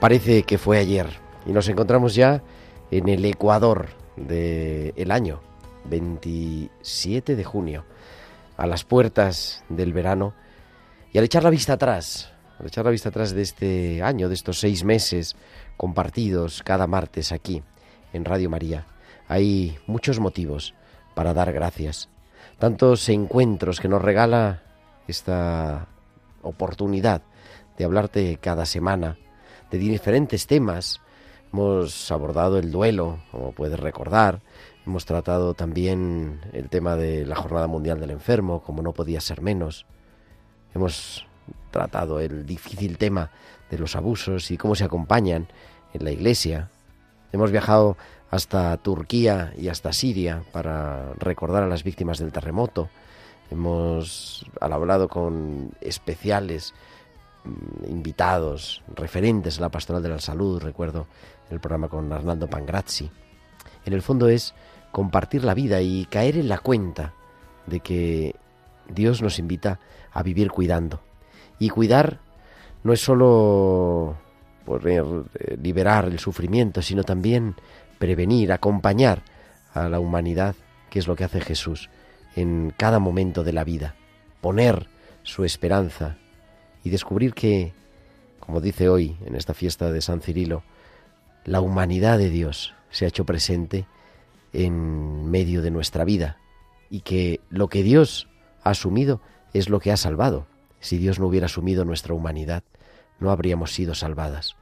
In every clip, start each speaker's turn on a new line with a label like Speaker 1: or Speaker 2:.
Speaker 1: Parece que fue ayer y nos encontramos ya en el Ecuador del año, 27 de junio, a las puertas del verano. Y al echar la vista atrás, al echar la vista atrás de este año, de estos seis meses compartidos cada martes aquí en Radio María, hay muchos motivos para dar gracias. Tantos encuentros que nos regala esta oportunidad de hablarte cada semana de diferentes temas. Hemos abordado el duelo, como puedes recordar. Hemos tratado también el tema de la Jornada Mundial del Enfermo, como no podía ser menos. Hemos tratado el difícil tema de los abusos y cómo se acompañan en la Iglesia. Hemos viajado hasta Turquía y hasta Siria para recordar a las víctimas del terremoto. Hemos hablado con especiales invitados, referentes a la pastoral de la salud, recuerdo el programa con Arnaldo Pangrazzi. En el fondo es compartir la vida y caer en la cuenta de que Dios nos invita a vivir cuidando. Y cuidar no es solo eh, liberar el sufrimiento, sino también prevenir, acompañar a la humanidad, que es lo que hace Jesús en cada momento de la vida. Poner su esperanza y descubrir que, como dice hoy en esta fiesta de San Cirilo, la humanidad de Dios se ha hecho presente en medio de nuestra vida y que lo que Dios ha asumido es lo que ha salvado. Si Dios no hubiera asumido nuestra humanidad, no habríamos sido salvadas.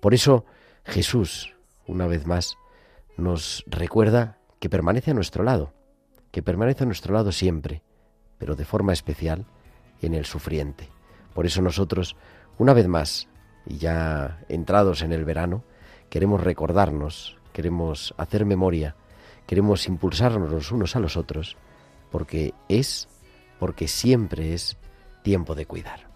Speaker 1: Por eso Jesús, una vez más, nos recuerda que permanece a nuestro lado, que permanece a nuestro lado siempre, pero de forma especial en el sufriente. Por eso nosotros, una vez más, y ya entrados en el verano, queremos recordarnos, queremos hacer memoria, queremos impulsarnos los unos a los otros, porque es, porque siempre es tiempo de cuidar.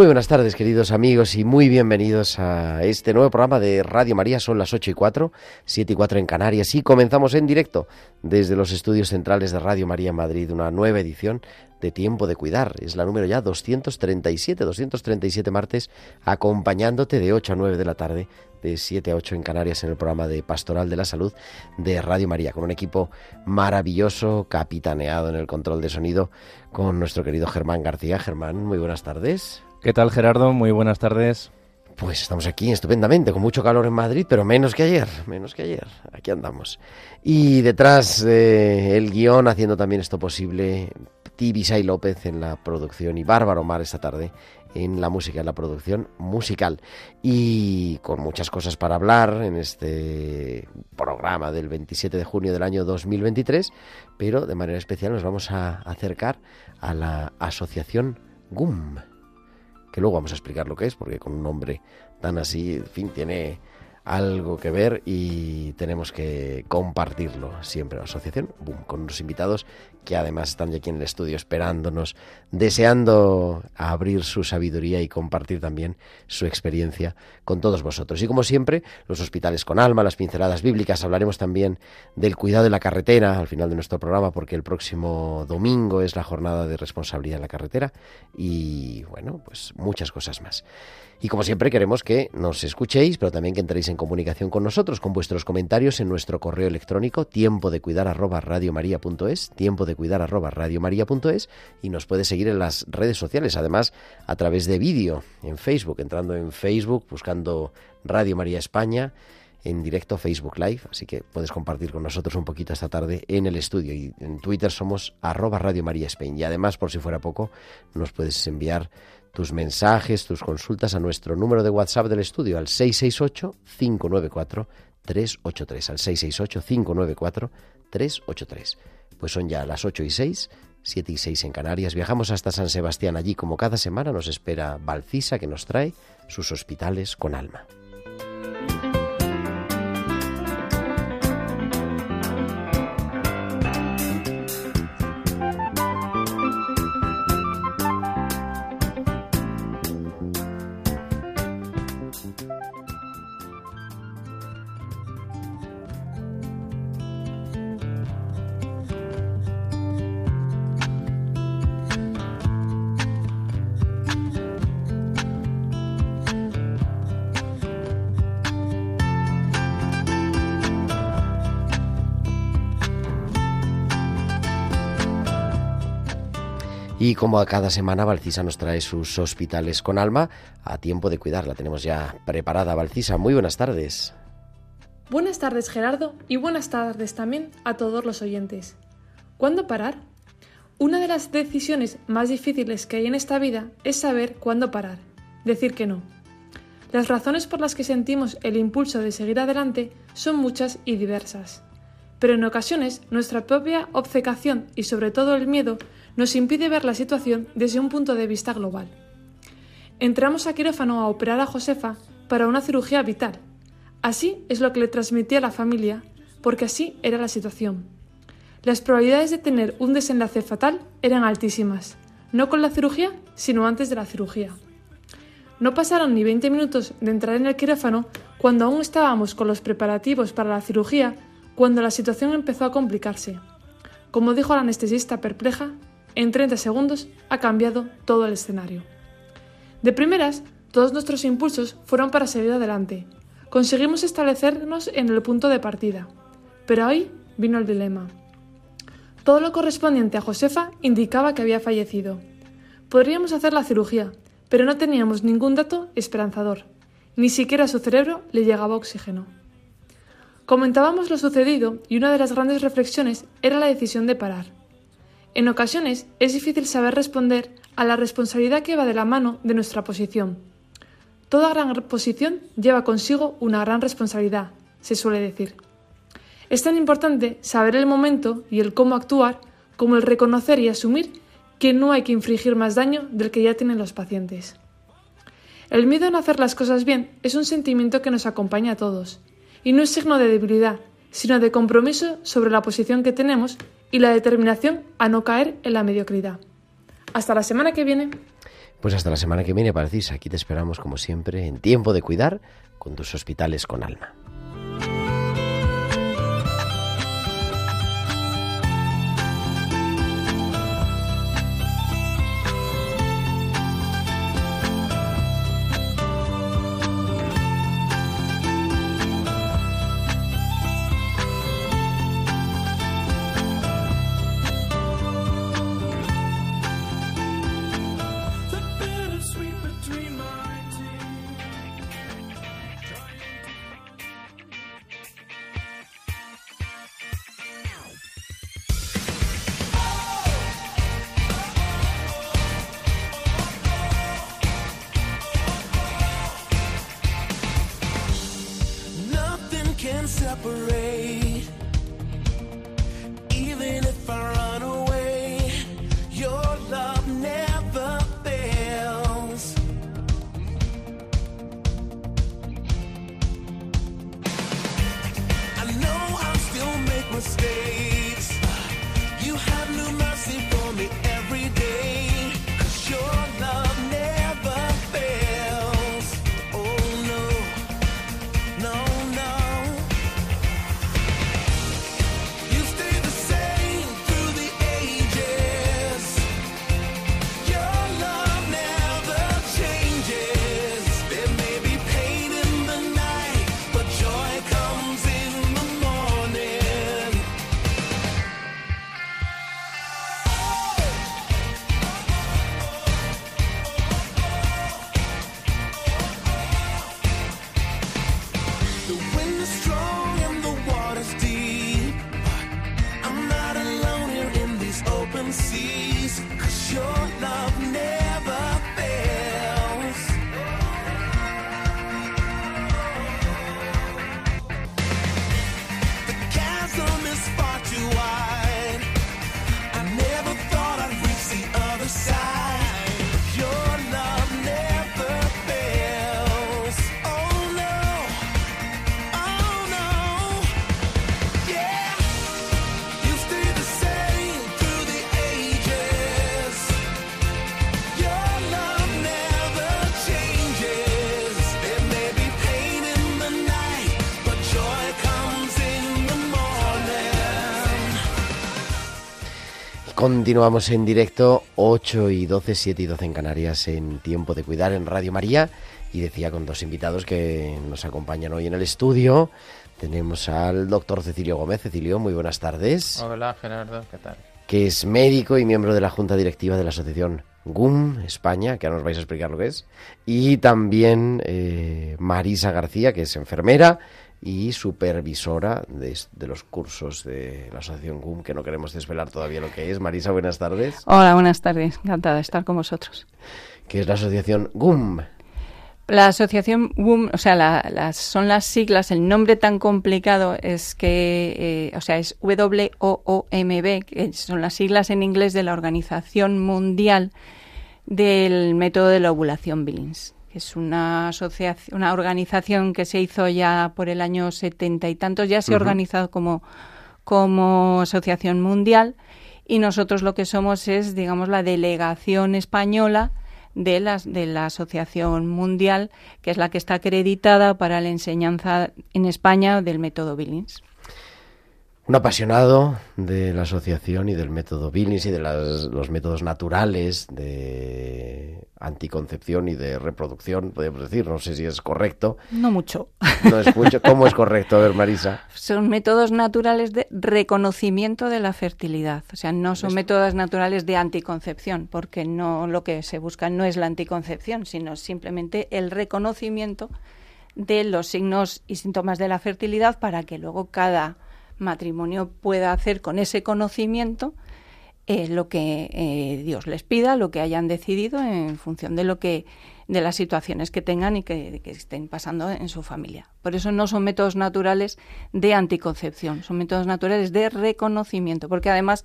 Speaker 1: Muy buenas tardes, queridos amigos, y muy bienvenidos a este nuevo programa de Radio María. Son las 8 y 4, 7 y 4 en Canarias, y comenzamos en directo desde los estudios centrales de Radio María Madrid, una nueva edición de Tiempo de Cuidar. Es la número ya 237, 237 martes, acompañándote de 8 a 9 de la tarde, de 7 a 8 en Canarias, en el programa de Pastoral de la Salud de Radio María, con un equipo maravilloso, capitaneado en el control de sonido, con nuestro querido Germán García. Germán, muy buenas tardes.
Speaker 2: ¿Qué tal Gerardo? Muy buenas tardes.
Speaker 1: Pues estamos aquí estupendamente, con mucho calor en Madrid, pero menos que ayer, menos que ayer. Aquí andamos. Y detrás el guion, haciendo también esto posible, Tibisay López en la producción y Bárbaro Mar esta tarde en la música, en la producción musical. Y con muchas cosas para hablar en este programa del 27 de junio del año 2023, pero de manera especial nos vamos a acercar a la asociación GUM. Que luego vamos a explicar lo que es, porque con un nombre tan así, en fin, tiene algo que ver y tenemos que compartirlo siempre la asociación boom, con unos invitados que además están ya aquí en el estudio esperándonos, deseando abrir su sabiduría y compartir también su experiencia con todos vosotros. Y como siempre, los hospitales con alma, las pinceladas bíblicas, hablaremos también del cuidado de la carretera al final de nuestro programa porque el próximo domingo es la jornada de responsabilidad en la carretera y bueno, pues muchas cosas más. Y como siempre queremos que nos escuchéis, pero también que entréis en comunicación con nosotros con vuestros comentarios en nuestro correo electrónico tiempo de cuidar radiomaria.es, tiempo de cuidar arroba radiomaria.es y nos puedes seguir en las redes sociales, además a través de vídeo en Facebook, entrando en Facebook, buscando Radio María España en directo Facebook Live, así que puedes compartir con nosotros un poquito esta tarde en el estudio. Y en Twitter somos arroba Radio María España y además por si fuera poco nos puedes enviar tus mensajes, tus consultas a nuestro número de WhatsApp del estudio al 668-594-383, al 668-594-383. Pues son ya las 8 y 6, 7 y 6 en Canarias. Viajamos hasta San Sebastián. Allí, como cada semana, nos espera Valcisa, que nos trae sus hospitales con alma. Y como a cada semana, Valcisa nos trae sus hospitales con alma a tiempo de cuidarla. Tenemos ya preparada, Valcisa. Muy buenas tardes.
Speaker 3: Buenas tardes, Gerardo, y buenas tardes también a todos los oyentes. ¿Cuándo parar? Una de las decisiones más difíciles que hay en esta vida es saber cuándo parar, decir que no. Las razones por las que sentimos el impulso de seguir adelante son muchas y diversas. Pero en ocasiones nuestra propia obcecación y sobre todo el miedo nos impide ver la situación desde un punto de vista global. Entramos a quirófano a operar a Josefa para una cirugía vital. Así es lo que le transmití a la familia, porque así era la situación. Las probabilidades de tener un desenlace fatal eran altísimas, no con la cirugía, sino antes de la cirugía. No pasaron ni 20 minutos de entrar en el quirófano cuando aún estábamos con los preparativos para la cirugía, cuando la situación empezó a complicarse. Como dijo la anestesista perpleja, en 30 segundos ha cambiado todo el escenario. De primeras, todos nuestros impulsos fueron para seguir adelante. Conseguimos establecernos en el punto de partida. Pero ahí vino el dilema. Todo lo correspondiente a Josefa indicaba que había fallecido. Podríamos hacer la cirugía, pero no teníamos ningún dato esperanzador. Ni siquiera a su cerebro le llegaba oxígeno. Comentábamos lo sucedido y una de las grandes reflexiones era la decisión de parar. En ocasiones es difícil saber responder a la responsabilidad que va de la mano de nuestra posición. Toda gran posición lleva consigo una gran responsabilidad, se suele decir. Es tan importante saber el momento y el cómo actuar como el reconocer y asumir que no hay que infligir más daño del que ya tienen los pacientes. El miedo a no hacer las cosas bien es un sentimiento que nos acompaña a todos, y no es signo de debilidad, sino de compromiso sobre la posición que tenemos y la determinación a no caer en la mediocridad. Hasta la semana que viene.
Speaker 1: Pues hasta la semana que viene, Parcis. Aquí te esperamos, como siempre, en tiempo de cuidar con tus hospitales con alma. Continuamos en directo, 8 y 12, 7 y 12 en Canarias, en Tiempo de Cuidar en Radio María. Y decía con dos invitados que nos acompañan hoy en el estudio. Tenemos al doctor Cecilio Gómez. Cecilio, muy buenas tardes.
Speaker 2: Hola Gerardo, ¿qué tal?
Speaker 1: Que es médico y miembro de la Junta Directiva de la Asociación GUM España, que ahora nos vais a explicar lo que es. Y también eh, Marisa García, que es enfermera y supervisora de, de, los cursos de la Asociación GUM, que no queremos desvelar todavía lo que es. Marisa, buenas tardes.
Speaker 4: Hola, buenas tardes. Encantada de estar con vosotros.
Speaker 1: ¿Qué es la Asociación GUM?
Speaker 4: La asociación WUM, o sea, la, las, son las siglas, el nombre tan complicado es que, eh, o sea, es W-O-O-M-B, que son las siglas en inglés de la Organización Mundial del Método de la Ovulación Billings, que es una asociación, una organización que se hizo ya por el año setenta y tantos, ya se ha uh -huh. organizado como, como asociación mundial y nosotros lo que somos es, digamos, la delegación española de la, de la Asociación Mundial, que es la que está acreditada para la enseñanza en España del método Billings.
Speaker 1: Un apasionado de la asociación y del método Billings y de las, los métodos naturales de anticoncepción y de reproducción, podemos decir, no sé si es correcto.
Speaker 4: No mucho.
Speaker 1: No es mucho. ¿Cómo es correcto? A ver, Marisa.
Speaker 4: Son métodos naturales de reconocimiento de la fertilidad. O sea, no son métodos naturales de anticoncepción, porque no lo que se busca no es la anticoncepción, sino simplemente el reconocimiento de los signos y síntomas de la fertilidad para que luego cada matrimonio pueda hacer con ese conocimiento eh, lo que eh, Dios les pida, lo que hayan decidido en función de lo que de las situaciones que tengan y que, que, estén pasando en su familia. Por eso no son métodos naturales de anticoncepción, son métodos naturales de reconocimiento, porque además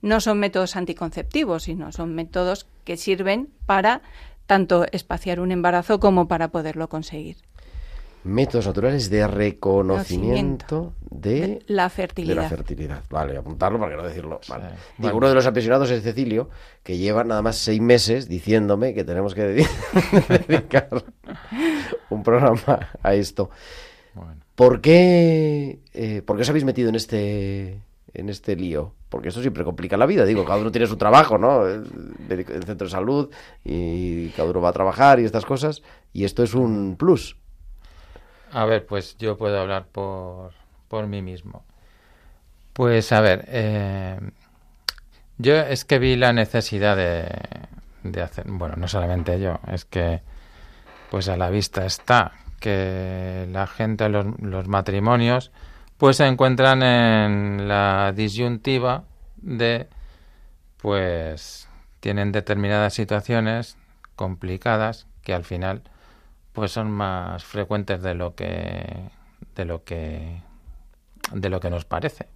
Speaker 4: no son métodos anticonceptivos, sino son métodos que sirven para tanto espaciar un embarazo como para poderlo conseguir
Speaker 1: métodos naturales de reconocimiento de,
Speaker 4: de, la fertilidad.
Speaker 1: De la fertilidad. Vale, apuntarlo para que no decirlo. Vale. Sí. Bueno. Uno de los apasionados es Cecilio, que lleva nada más seis meses diciéndome que tenemos que dedicar un programa a esto. Bueno. ¿Por qué, eh, ¿Por qué os habéis metido en este en este lío? Porque esto siempre complica la vida, digo, cada uno tiene su trabajo, ¿no? El, el centro de salud y cada uno va a trabajar y estas cosas, y esto es un plus.
Speaker 2: A ver, pues yo puedo hablar por, por mí mismo. Pues a ver, eh, yo es que vi la necesidad de, de, hacer, bueno, no solamente yo, es que pues a la vista está que la gente, los, los matrimonios, pues se encuentran en la disyuntiva de, pues tienen determinadas situaciones complicadas que al final pues son más frecuentes de lo que de lo que de lo que nos parece.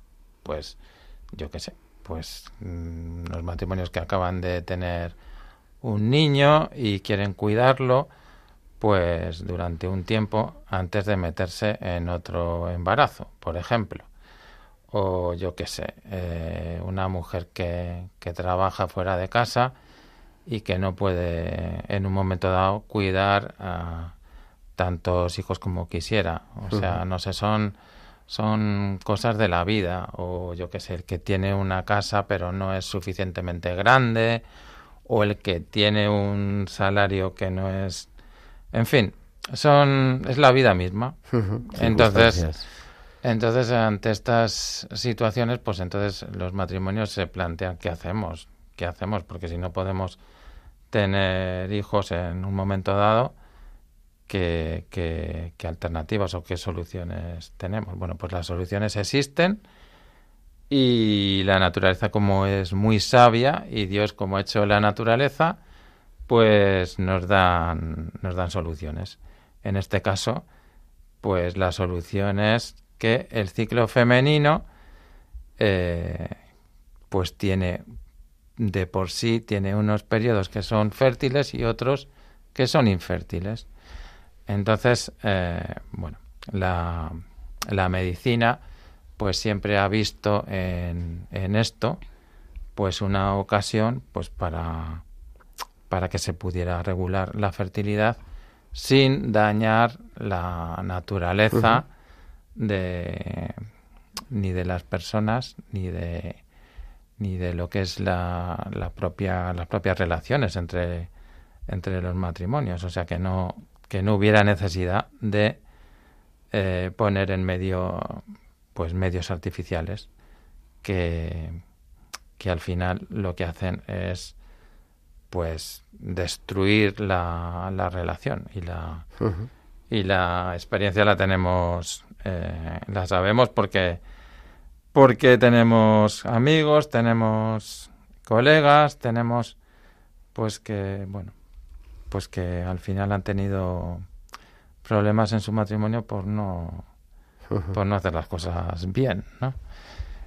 Speaker 2: Pues yo qué sé pues mmm, los matrimonios que acaban de tener un niño y quieren cuidarlo pues durante un tiempo antes de meterse en otro embarazo por ejemplo. O yo qué sé eh, una mujer que, que trabaja fuera de casa y que no puede en un momento dado cuidar a tantos hijos como quisiera. O sea, no sé, son, son cosas de la vida. O yo qué sé, el que tiene una casa pero no es suficientemente grande. O el que tiene un salario que no es... En fin, son es la vida misma. Entonces, entonces ante estas situaciones, pues entonces los matrimonios se plantean qué hacemos, qué hacemos, porque si no podemos tener hijos en un momento dado, ¿qué, alternativas o qué soluciones tenemos? Bueno, pues las soluciones existen y la naturaleza como es muy sabia y Dios como ha hecho la naturaleza, pues nos dan, nos dan soluciones. En este caso, pues la solución es que el ciclo femenino eh, pues tiene de por sí tiene unos periodos que son fértiles y otros que son infértiles. Entonces, eh, bueno, la, la, medicina pues siempre ha visto en, en, esto pues una ocasión pues para, para que se pudiera regular la fertilidad sin dañar la naturaleza uh -huh. de ni de las personas ni de ni de lo que es la, la propia, las propias relaciones entre, entre los matrimonios. O sea que no, que no hubiera necesidad de eh, poner en medio pues medios artificiales que, que al final lo que hacen es pues destruir la, la relación y la y la experiencia la tenemos eh, la sabemos porque porque tenemos amigos tenemos colegas tenemos pues que bueno pues que al final han tenido problemas en su matrimonio por no por no hacer las cosas bien no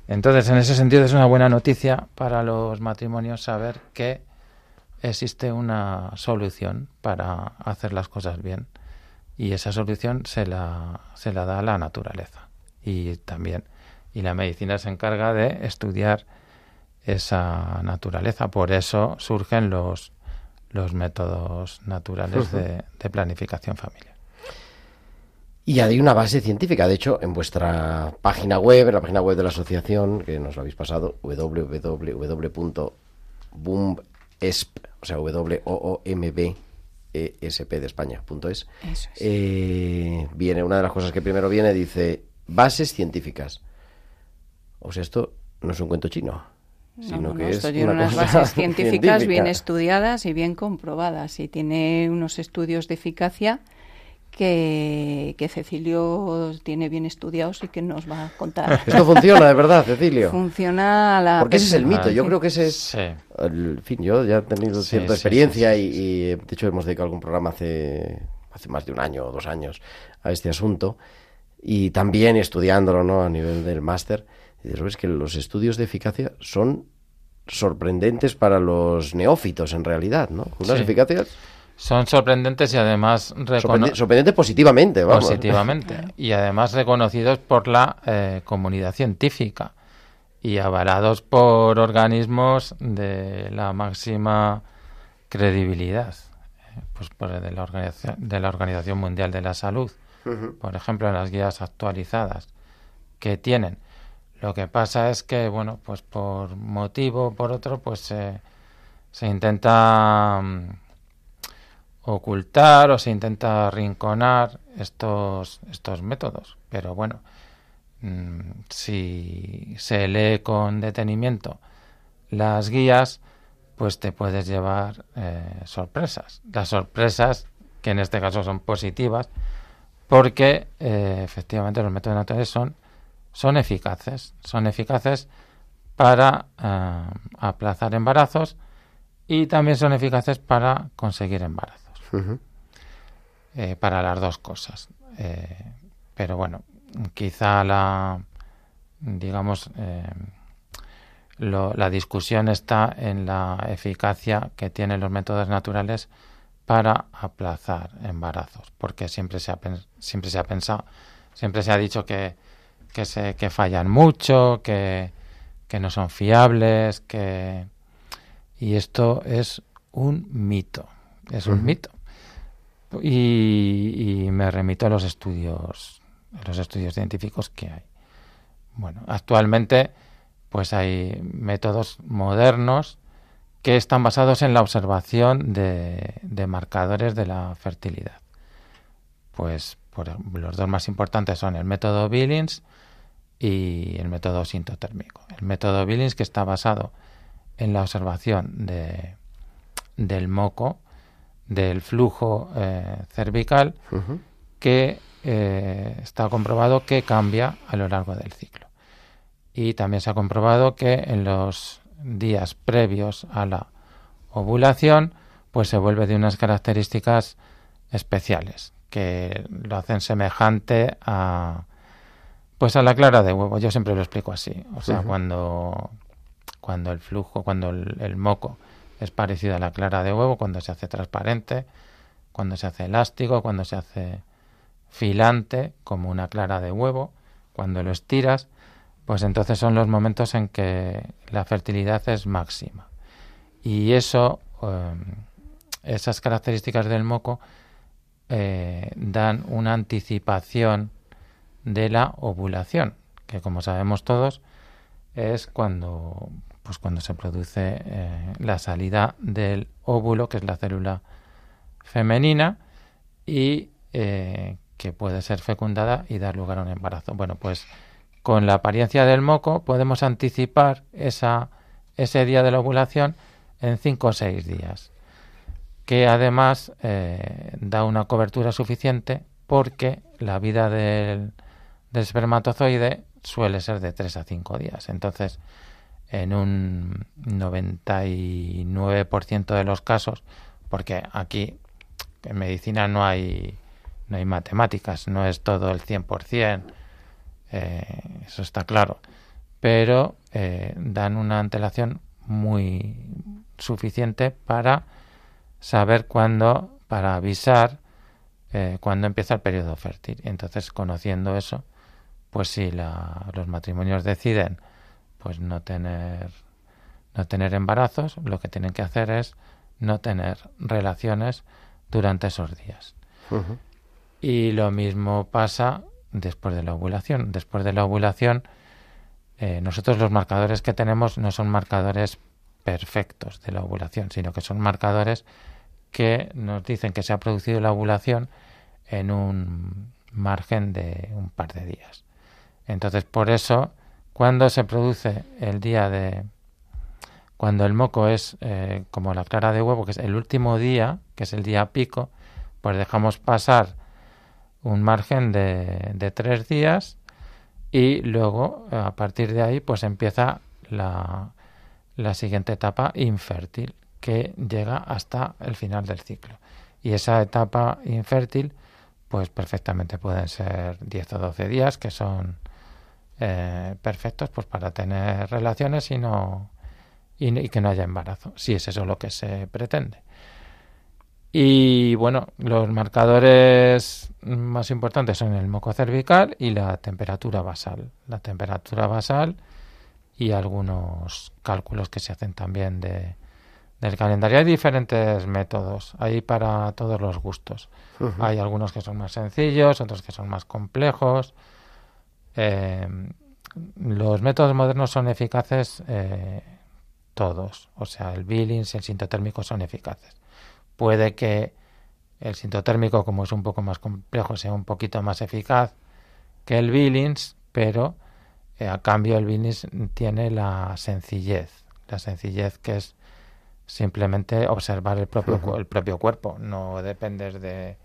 Speaker 2: entonces en ese sentido es una buena noticia para los matrimonios saber que existe una solución para hacer las cosas bien y esa solución se la, se la da la naturaleza y también y la medicina se encarga de estudiar esa naturaleza por eso surgen los los métodos naturales de, de planificación familiar
Speaker 1: y hay una base científica. De hecho, en vuestra página web, en la página web de la asociación, que nos lo habéis pasado, www.boomesp, o sea, w o o m b e s p de España, punto es.
Speaker 4: Eso es.
Speaker 1: Eh, viene, una de las cosas que primero viene, dice, bases científicas. O sea, esto no es un cuento chino,
Speaker 4: No,
Speaker 1: sino
Speaker 4: no,
Speaker 1: que
Speaker 4: no,
Speaker 1: es
Speaker 4: esto tiene
Speaker 1: una
Speaker 4: unas bases científicas
Speaker 1: científica.
Speaker 4: bien estudiadas y bien comprobadas y tiene unos estudios de eficacia que, que Cecilio tiene bien estudiados y que nos va a contar.
Speaker 1: Esto funciona, de verdad, Cecilio.
Speaker 4: Funciona a la...
Speaker 1: Porque ese es el mito. Yo
Speaker 2: Sí.
Speaker 1: creo que ese es...
Speaker 2: Sí.
Speaker 1: el- en fin, yo ya he tenido
Speaker 2: Sí,
Speaker 1: cierta
Speaker 2: sí,
Speaker 1: experiencia
Speaker 2: sí, sí,
Speaker 1: y, y, de hecho hemos dedicado algún programa hace, hace más de un año o dos años a este asunto y también estudiándolo ¿no? a nivel del máster. Y dices, "Ves que los estudios de eficacia son sorprendentes para los neófitos en realidad, ¿no? Unas
Speaker 2: Sí.
Speaker 1: eficacias
Speaker 2: son sorprendentes y además
Speaker 1: sorprende- sorprendentes positivamente, vamos.
Speaker 2: positivamente y además reconocidos por la eh, comunidad científica y avalados por organismos de la máxima credibilidad eh, pues por de la organización de la Organización Mundial de la Salud por ejemplo en las guías actualizadas que tienen lo que pasa es que bueno pues por motivo o por otro pues se intenta mm, ocultar o se intenta arrinconar estos, estos métodos. Pero bueno, mm, si se lee con detenimiento las guías, pues te puedes llevar eh, sorpresas. Las sorpresas, que en este caso son positivas, porque eh, efectivamente los métodos naturales son, son eficaces. Son eficaces para eh, aplazar embarazos y también son eficaces para conseguir embarazos. Eh, para las dos cosas. Eh, pero bueno, quizá la, digamos, eh, lo- la discusión está en la eficacia que tienen los métodos naturales para aplazar embarazos, porque siempre se ha, siempre se ha pensado, siempre se ha dicho que, que, se, que fallan mucho, que, que no son fiables, que... Y esto es un mito, es un mito. Y, y me remito a los estudios, a los estudios científicos que hay. Bueno, actualmente pues hay métodos modernos que están basados en la observación de, de marcadores de la fertilidad. Pues por, los dos más importantes son el método Billings y el método sintotérmico. El método Billings que está basado en la observación de, del moco, del flujo eh, cervical, que eh, está comprobado que cambia a lo largo del ciclo. Y también se ha comprobado que en los días previos a la ovulación, pues se vuelve de unas características especiales que lo hacen semejante a pues a la clara de huevo. Yo siempre lo explico así. O sea, cuando cuando el flujo, cuando el, el moco es parecido a la clara de huevo, cuando se hace transparente, cuando se hace elástico, cuando se hace filante, como una clara de huevo, cuando lo estiras, pues entonces son los momentos en que la fertilidad es máxima. Y eso, eh, esas características del moco eh, dan una anticipación de la ovulación, que como sabemos todos es cuando pues cuando se produce eh, la salida del óvulo, que es la célula femenina, y eh, que puede ser fecundada y dar lugar a un embarazo. Bueno, pues con la apariencia del moco podemos anticipar esa, ese día de la ovulación en 5 o 6 días, que además eh, da una cobertura suficiente porque la vida del, del espermatozoide suele ser de 3 a 5 días. Entonces, en un 99% de los casos, porque aquí en medicina no hay no hay matemáticas, no es todo el 100%, eh, eso está claro, pero eh, dan una antelación muy suficiente para saber cuándo, para avisar eh, cuándo empieza el periodo fértil. Entonces, conociendo eso, pues si la, los matrimonios deciden pues no tener no tener embarazos, lo que tienen que hacer es no tener relaciones durante esos días. Y lo mismo pasa después de la ovulación. Después de la ovulación, eh, nosotros los marcadores que tenemos no son marcadores perfectos de la ovulación, sino que son marcadores que nos dicen que se ha producido la ovulación en un margen de un par de días. Entonces, por eso, cuando se produce el día de... Cuando el moco es eh, como la clara de huevo, que es el último día, que es el día pico, pues dejamos pasar un margen de, de tres días y luego a partir de ahí pues empieza la, la siguiente etapa infértil que llega hasta el final del ciclo. Y esa etapa infértil pues perfectamente pueden ser 10 o 12 días que son eh, perfectos pues para tener relaciones y no y, que no haya embarazo, si es eso lo que se pretende. Y bueno, los marcadores más importantes son el moco cervical y la temperatura basal. La temperatura basal y algunos cálculos que se hacen también de, del calendario. Hay diferentes métodos, hay para todos los gustos. Hay algunos que son más sencillos, otros que son más complejos. Eh, los métodos modernos son eficaces eh, todos, o sea, el Billings y el sintotérmico son eficaces. Puede que el sintotérmico, como es un poco más complejo, sea un poquito más eficaz que el Billings, pero eh, a cambio el Billings tiene la sencillez, la sencillez que es simplemente observar el propio, el propio cuerpo, no depender de,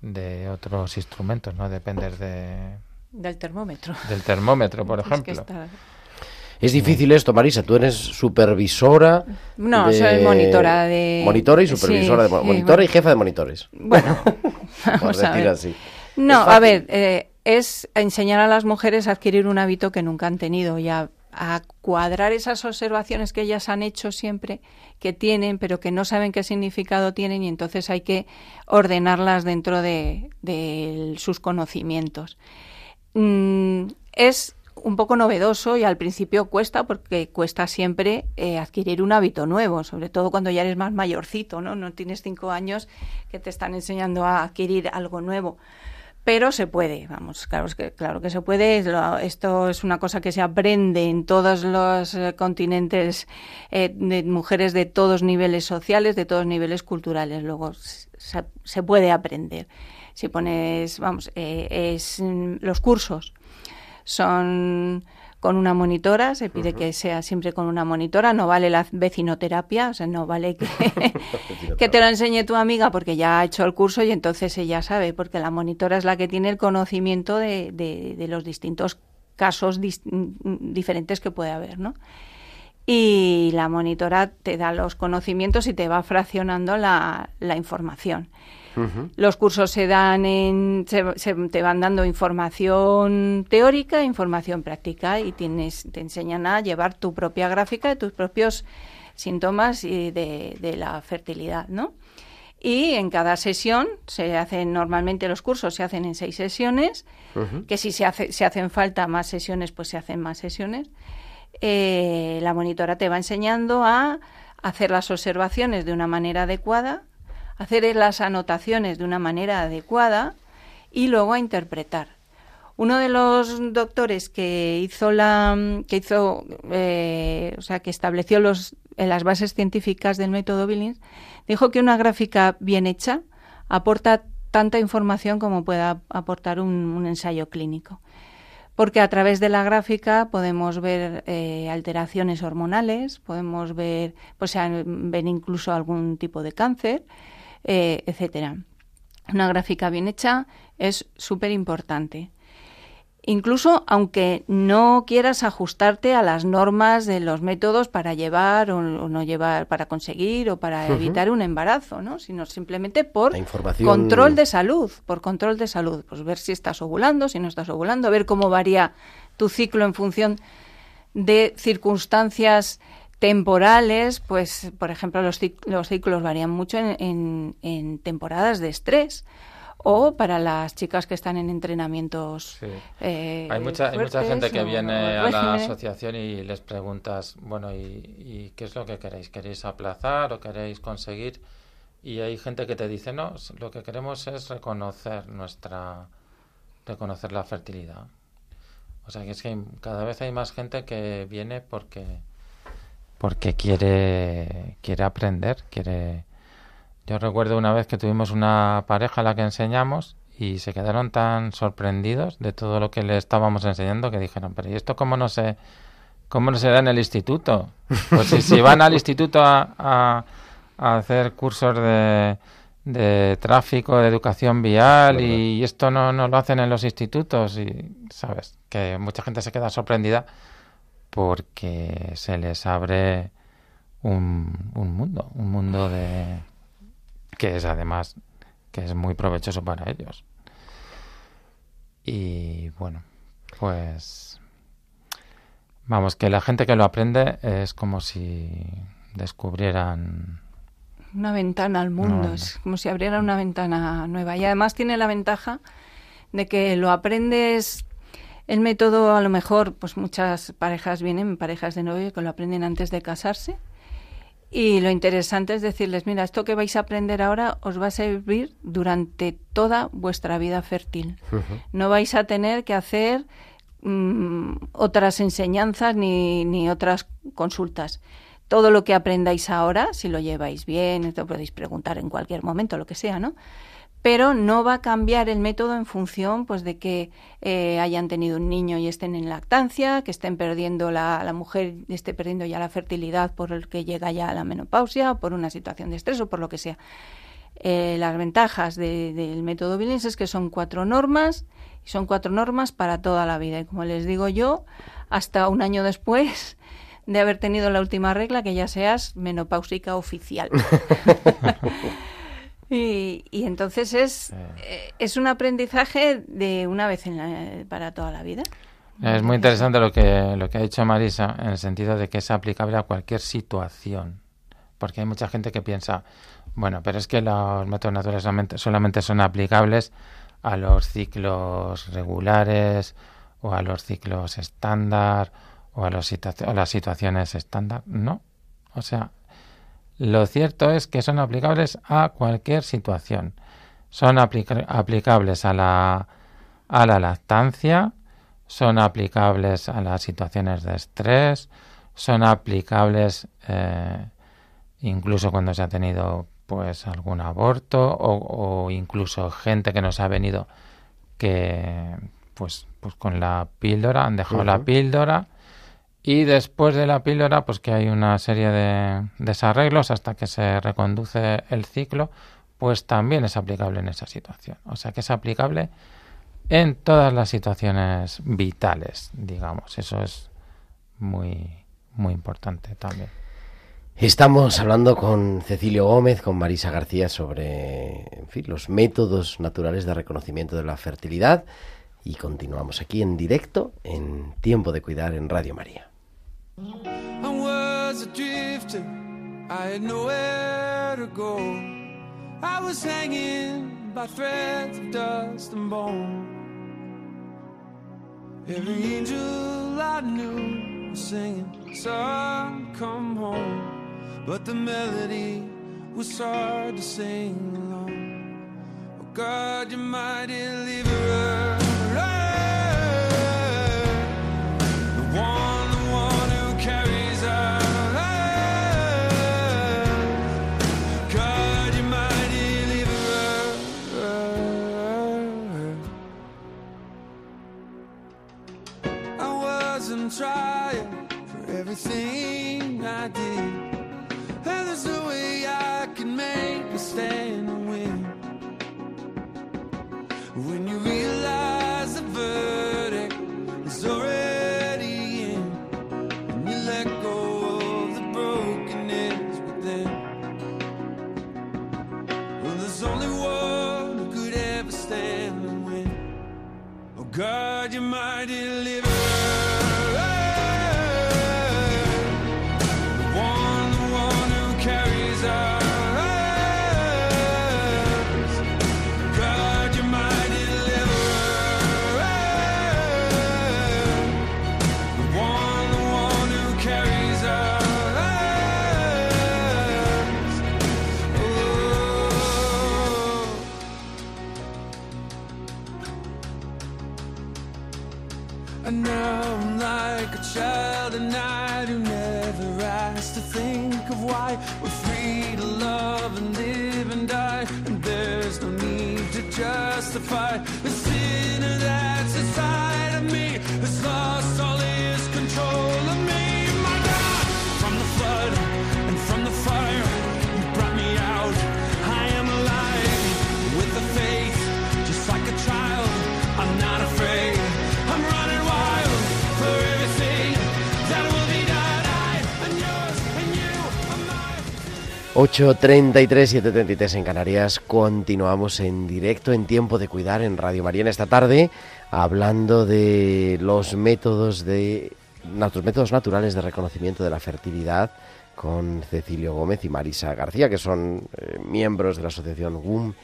Speaker 2: de otros instrumentos, no depender de...
Speaker 4: Del termómetro.
Speaker 2: Del termómetro, por ejemplo.
Speaker 1: Es difícil esto, Marisa. Tú eres supervisora.
Speaker 4: No, soy monitora de.
Speaker 1: Monitora y supervisora de. Monitora y jefa de monitores.
Speaker 4: Bueno, vamos a ver.
Speaker 1: así.
Speaker 4: No, a ver, eh, es enseñar a las mujeres a adquirir un hábito que nunca han tenido y a, cuadrar esas observaciones que ellas han hecho siempre, que tienen, pero que no saben qué significado tienen y entonces hay que ordenarlas dentro de, sus conocimientos. Mm, es un poco novedoso y al principio cuesta porque cuesta siempre eh, adquirir un hábito nuevo, sobre todo cuando ya eres más mayorcito, ¿no? No tienes cinco años que te están enseñando a adquirir algo nuevo. Pero se puede, vamos, claro que, claro que se puede. Esto es una cosa que se aprende en todos los eh, continentes eh, de mujeres de todos niveles sociales, de todos niveles culturales. Luego se, se puede aprender. Si pones, vamos, es los cursos son con una monitora, se pide que sea siempre con una monitora, no vale la vecinoterapia, o sea, no vale que, que te lo enseñe tu amiga porque ya ha hecho el curso y entonces ella sabe, porque la monitora es la que tiene el conocimiento de, de, los distintos casos diferentes que puede haber, ¿no? Y la monitora te da los conocimientos y te va fraccionando la, la información. Los cursos se dan en, se, te van dando información teórica, información práctica y tienes, te enseñan a llevar tu propia gráfica de tus propios síntomas y de, la fertilidad, ¿no? Y en cada sesión se hacen normalmente los cursos se hacen en seis sesiones, que si se, hace, se hacen falta más sesiones, pues se hacen más sesiones. Eh, la monitora te va enseñando a hacer las observaciones de una manera adecuada, hacer las anotaciones de una manera adecuada y luego a interpretar. Uno de los doctores que hizo la que hizo eh, o sea que estableció los en las bases científicas del método Billings dijo que una gráfica bien hecha aporta tanta información como pueda aportar un, un ensayo clínico porque a través de la gráfica podemos ver eh, alteraciones hormonales, podemos ver, pues ver incluso algún tipo de cáncer, eh, etcétera. Una gráfica bien hecha es súper importante incluso aunque no quieras ajustarte a las normas de los métodos para llevar o, no llevar, para conseguir o para evitar un embarazo, ¿no? Sino simplemente por control de salud, por control de salud, pues ver si estás ovulando, si no estás ovulando, ver cómo varía tu ciclo en función de circunstancias temporales, pues por ejemplo los, ciclos varían mucho en temporadas de estrés o para las chicas que están en entrenamientos.
Speaker 2: Eh, hay mucha, hay mucha gente que viene a la asociación y les preguntas, bueno, ¿y, qué es lo que queréis? ¿Queréis aplazar o queréis conseguir? Y hay gente que te dice, no, lo que queremos es reconocer nuestra, reconocer la fertilidad. O sea, que es que cada vez hay más gente que viene porque porque quiere quiere aprender, quiere yo recuerdo una vez que tuvimos una pareja a la que enseñamos y se quedaron tan sorprendidos de todo lo que le estábamos enseñando que dijeron, pero ¿y esto cómo no se, cómo no se da en el instituto? Pues si, van al instituto a, hacer cursos de, de, tráfico, de educación vial y, esto no, no lo hacen en los institutos y, ¿sabes? Que mucha gente se queda sorprendida porque se les abre un, un mundo, un mundo de que es además que es muy provechoso para ellos. Y bueno, pues vamos, que la gente que lo aprende es como si descubrieran
Speaker 4: una ventana al mundo, es como si abriera una ventana nueva. Y además tiene la ventaja de que lo aprendes el método, a lo mejor, pues muchas parejas vienen, parejas de novio, que lo aprenden antes de casarse y lo interesante es decirles, mira, esto que vais a aprender ahora os va a servir durante toda vuestra vida fértil. No vais a tener que hacer mm, otras enseñanzas ni, ni otras consultas. Todo lo que aprendáis ahora, si lo lleváis bien, esto podéis preguntar en cualquier momento, lo que sea, ¿no? Pero no va a cambiar el método en función pues de que eh, hayan tenido un niño y estén en lactancia, que estén perdiendo la, la mujer esté perdiendo ya la fertilidad por el que llega ya a la menopausia o por una situación de estrés o por lo que sea. Eh, las ventajas del método Billings es que son cuatro normas y son cuatro normas para toda la vida y como les digo yo hasta un año después de haber tenido la última regla que ya seas menopáusica oficial. Y, entonces es, eh, es un aprendizaje de una vez en para toda la vida.
Speaker 2: Es muy interesante lo que, lo que ha dicho Marisa en el sentido de que es aplicable a cualquier situación. Porque hay mucha gente que piensa, bueno, pero es que los métodos naturales solamente, solamente son aplicables a los ciclos regulares o a los ciclos estándar o a, los a las situaciones estándar. No. O sea, lo cierto es que son aplicables a cualquier situación. Son aplicables a la, a la lactancia, son aplicables a las situaciones de estrés, son aplicables eh, incluso cuando se ha tenido pues algún aborto o, incluso gente que nos ha venido que pues pues con la píldora han dejado la píldora y después de la píldora, pues que hay una serie de desarreglos hasta que se reconduce el ciclo, pues también es aplicable en esa situación. O sea que es aplicable en todas las situaciones vitales, digamos. Eso es muy, muy importante también.
Speaker 1: Estamos hablando con Cecilio Gómez, con Marisa García sobre en fin, los métodos naturales de reconocimiento de la fertilidad y continuamos aquí en directo en Tiempo de Cuidar en Radio María. I was a drifter, I had nowhere to go. I was hanging by threads of dust and bone. Every angel I knew was singing, Son, come home. But the melody was hard to sing along. Oh God, you mighty deliverer.
Speaker 5: Anything I did. And there's no way I can make a stand and win. When you realize the verdict is already in, and you let go of the brokenness within. Well, there's only one who could ever stand and win. Oh God, you're my deliverer.
Speaker 1: 8.33, 7.33 en Canarias. Continuamos en directo en Tiempo de Cuidar en Radio María en esta tarde, hablando de los métodos de los métodos naturales de reconocimiento de la fertilidad con Cecilio Gómez y Marisa García, que son eh, miembros de la asociación GUM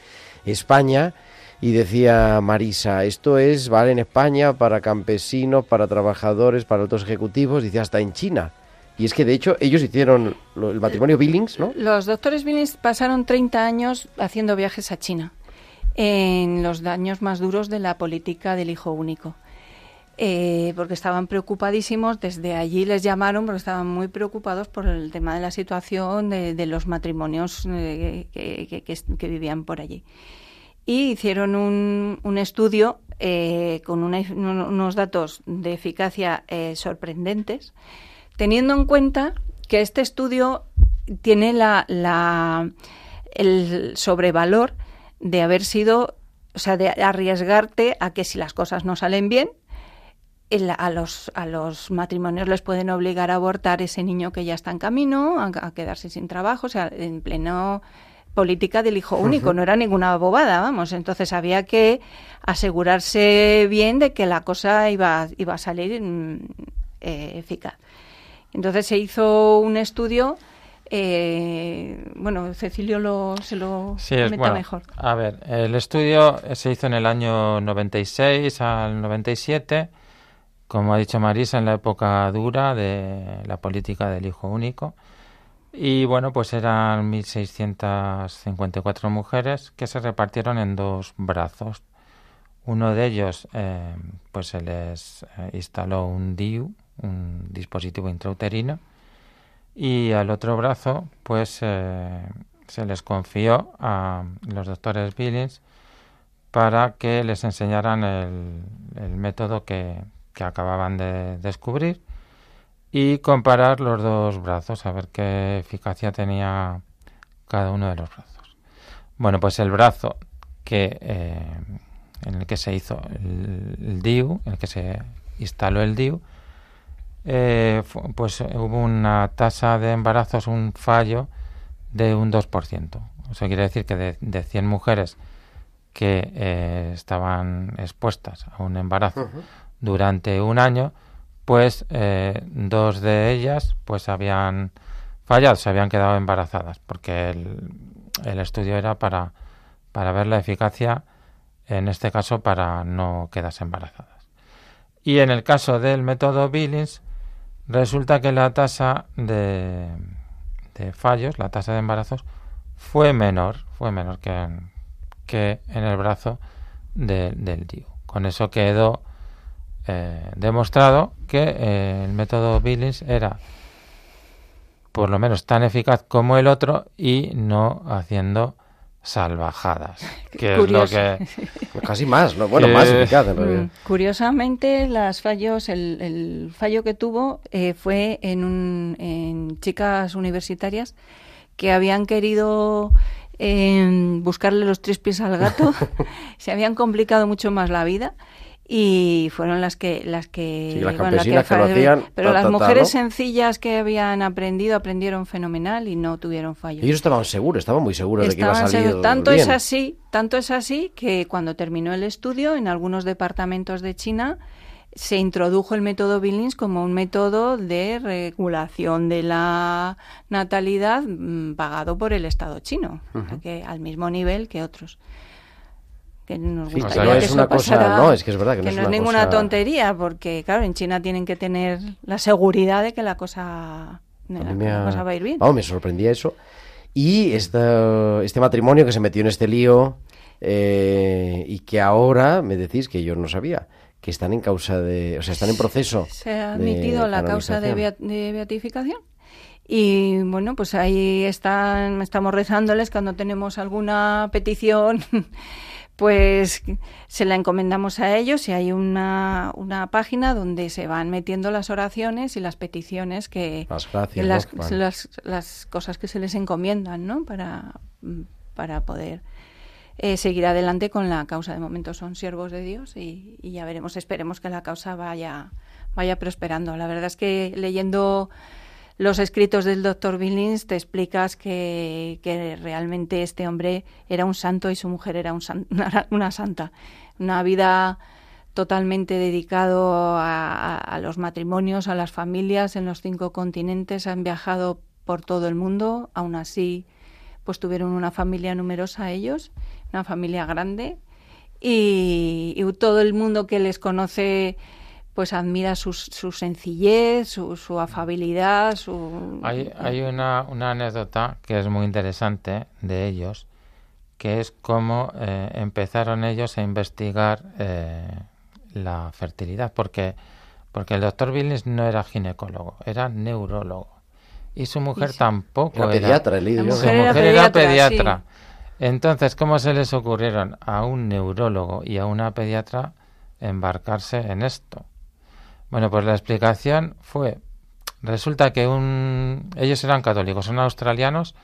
Speaker 1: España. Y decía Marisa, esto es, vale en España para campesinos, para trabajadores, para otros ejecutivos, dice hasta en China. Y es que de hecho ellos hicieron el matrimonio Billings, ¿no?
Speaker 4: Los doctores Billings pasaron 30 años haciendo viajes a China en los años más duros de la política del hijo único. Eh, porque estaban preocupadísimos, desde allí les llamaron porque estaban muy preocupados por el tema de la situación de, los matrimonios eh, que, vivían por allí. Y hicieron un, un estudio eh, con unos datos de eficacia sorprendentes, teniendo en cuenta que este estudio tiene la, la- el sobrevalor de haber sido, o sea, de arriesgarte a que si las cosas no salen bien, el- a, los, a los matrimonios les pueden obligar a abortar ese niño que ya está en camino, a, a quedarse sin trabajo, o sea, en pleno política del hijo único, no era ninguna bobada, vamos. Entonces había que asegurarse bien de que la cosa iba, iba a salir mm, eh, eficaz. Entonces se hizo un estudio, eh, bueno, Cecilio lo, se lo
Speaker 2: Sí, es
Speaker 4: comenta
Speaker 2: bueno.
Speaker 4: mejor.
Speaker 2: A ver, el estudio se hizo en el año 96 al 97, como ha dicho Marisa, en la época dura de la política del hijo único. Y bueno, pues eran 1.654 mujeres que se repartieron en dos brazos. Uno de ellos, eh, pues se les eh, instaló un DIU, un dispositivo intrauterino, y al otro brazo, pues eh, se les confió a los doctores Billings para que les enseñaran el, el método que, que acababan de descubrir y comparar los dos brazos, a ver qué eficacia tenía cada uno de los brazos. Bueno, pues el brazo que eh, en el que se hizo el, el DIU, en el que se instaló el DIU, eh, pues eh, hubo una tasa de embarazos, un fallo de un 2%. Eso quiere decir que de, de 100 mujeres que eh, estaban expuestas a un embarazo durante un año, pues eh, dos de ellas pues habían fallado, se habían quedado embarazadas, porque el, el estudio era para, para ver la eficacia, en este caso para no quedarse embarazadas. Y en el caso del método Billings, resulta que la tasa de, de fallos, la tasa de embarazos, fue menor, fue menor que en, que en el brazo de- del DIU. Con eso quedó eh, demostrado que eh, el método Billings era por lo menos tan eficaz como el otro y no haciendo salvajadas. Que es lo que.
Speaker 1: Casi más, ¿no? Bueno,
Speaker 2: Que-
Speaker 1: más eficaz en realidad.
Speaker 4: Mm, Curiosamente, las fallos, el, el fallo que tuvo eh, fue en, un, en chicas universitarias que habían querido eh, buscarle los tres pies al gato, se habían complicado mucho más la vida y fueron las que las que,
Speaker 1: Sí, las
Speaker 4: bueno,
Speaker 1: campesinas que lo hacían,
Speaker 4: pero
Speaker 1: ta,
Speaker 4: las
Speaker 1: ta,
Speaker 4: mujeres
Speaker 1: ¿no?
Speaker 4: sencillas que habían aprendido aprendieron fenomenal y no tuvieron fallos
Speaker 1: Ellos estaban seguros, estaban muy seguros de que iba a salir
Speaker 4: tanto es así tanto es así que cuando terminó el estudio en algunos departamentos de China se introdujo el método Billings como un método de regulación de la natalidad mm, pagado por el Estado chino, que al mismo nivel que otros. Que nos
Speaker 1: Sí,
Speaker 4: gustaría
Speaker 2: no
Speaker 4: que
Speaker 2: es
Speaker 4: eso
Speaker 1: una cosa-
Speaker 4: pasara-
Speaker 1: no, es que es verdad que no es
Speaker 4: no
Speaker 1: una
Speaker 4: es ninguna
Speaker 1: cosa-
Speaker 4: tontería, porque claro, en China tienen que tener la seguridad de que la cosa, de la
Speaker 1: me,
Speaker 4: la cosa va a ir bien.
Speaker 1: Vamos, me sorprendía eso. Y esta- este matrimonio que se metió en este lío eh, y que ahora me decís que yo no sabía que están en causa de, o sea, están en proceso.
Speaker 4: se ha admitido la causa de,
Speaker 1: canonización.
Speaker 4: bea- de beatificación. Y bueno, pues ahí están, estamos rezándoles cuando tenemos alguna petición, pues se la encomendamos a ellos y hay una, una página donde se van metiendo las oraciones y las peticiones que
Speaker 1: Las
Speaker 4: las cosas que se les encomiendan, ¿no? Para, para poder eh, seguir adelante con la causa. De momento son siervos de Dios y, y ya veremos, esperemos que la causa vaya, vaya prosperando. La verdad es que leyendo los escritos del doctor Billings te explicas que, que realmente este hombre era un santo y su mujer era un una, santa. Una vida totalmente dedicado a, los matrimonios, a las familias en los cinco continentes, han viajado por todo el mundo, aún así pues tuvieron una familia numerosa ellos, una familia grande y todo el mundo que les conoce pues admira su, su sencillez, su, su afabilidad, su...
Speaker 2: Hay, hay una, una anécdota que es muy interesante de ellos, que es cómo eh, empezaron ellos a investigar eh, la fertilidad, porque, porque el doctor Billings no era ginecólogo, era neurólogo. Y su mujer
Speaker 4: sí.
Speaker 2: tampoco
Speaker 1: Era pediatra, yo.
Speaker 2: Su
Speaker 4: mujer era
Speaker 2: mujer era
Speaker 4: pediatra,
Speaker 2: pediatra. Entonces, ¿cómo se les ocurrieron a un neurólogo y a una pediatra embarcarse en esto? Bueno, pues la explicación fue, resulta que un, ellos eran católicos, son australianos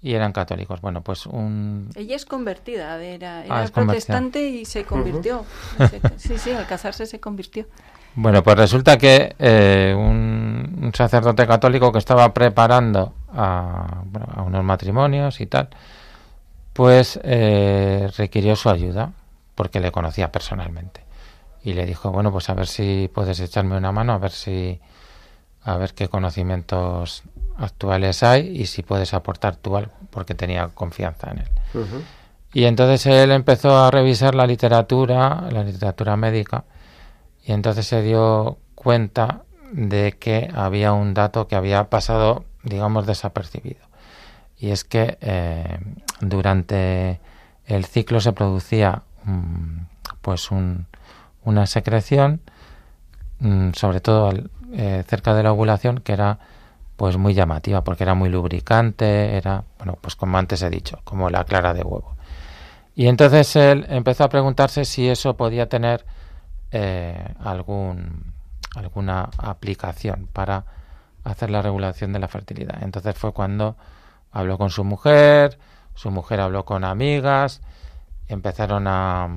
Speaker 2: y eran católicos. Bueno, pues un,
Speaker 4: Ella es convertida, era,
Speaker 2: Ah,
Speaker 4: era protestante y se convirtió. Sí, sí, al casarse se convirtió.
Speaker 2: Bueno, pues resulta que eh, un, un sacerdote católico que estaba preparando a, bueno, a unos matrimonios y tal, pues eh, requirió su ayuda porque le conocía personalmente y le dijo, bueno, pues a ver si puedes echarme una mano, a ver si, a ver qué conocimientos actuales hay y si puedes aportar tú algo, porque tenía confianza en él. Y entonces él empezó a revisar la literatura, la literatura médica, y entonces se dio cuenta de que había un dato que había pasado, digamos, desapercibido. Y es que eh, durante el ciclo se producía mm, pues un- una secreción, mm, sobre todo eh, cerca de la ovulación, que era pues muy llamativa, porque era muy lubricante, era, bueno, pues como antes he dicho, como la clara de huevo. Y entonces él empezó a preguntarse si eso podía tener eh, algún, alguna aplicación para hacer la regulación de la fertilidad. Entonces fue cuando habló con su mujer, su mujer habló con amigas, empezaron a,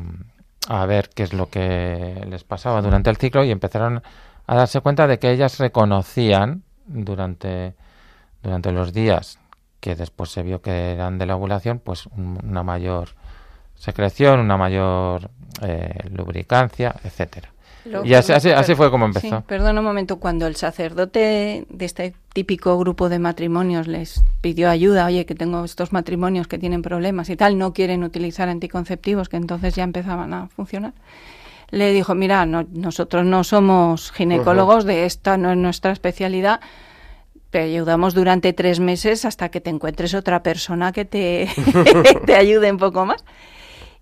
Speaker 2: a ver qué es lo que les pasaba durante el ciclo y empezaron a darse cuenta de que ellas reconocían durante, durante los días que después se vio que eran de la ovulación, pues un- una mayor secreción, una mayor eh, lubricancia, etcétera.
Speaker 4: Lo-
Speaker 2: Y así, así, así
Speaker 4: per-
Speaker 2: fue como
Speaker 4: Sí,
Speaker 2: empezó.
Speaker 4: perdona un momento, cuando el sacerdote de este típico grupo de matrimonios les pidió ayuda, oye, que tengo estos matrimonios que tienen problemas y tal, no quieren utilizar anticonceptivos, que entonces ya empezaban a funcionar, le dijo, mira, no- nosotros no somos ginecólogos, de esta no es nuestra especialidad, te ayudamos durante tres meses hasta que te encuentres otra persona que te, te ayude un poco más.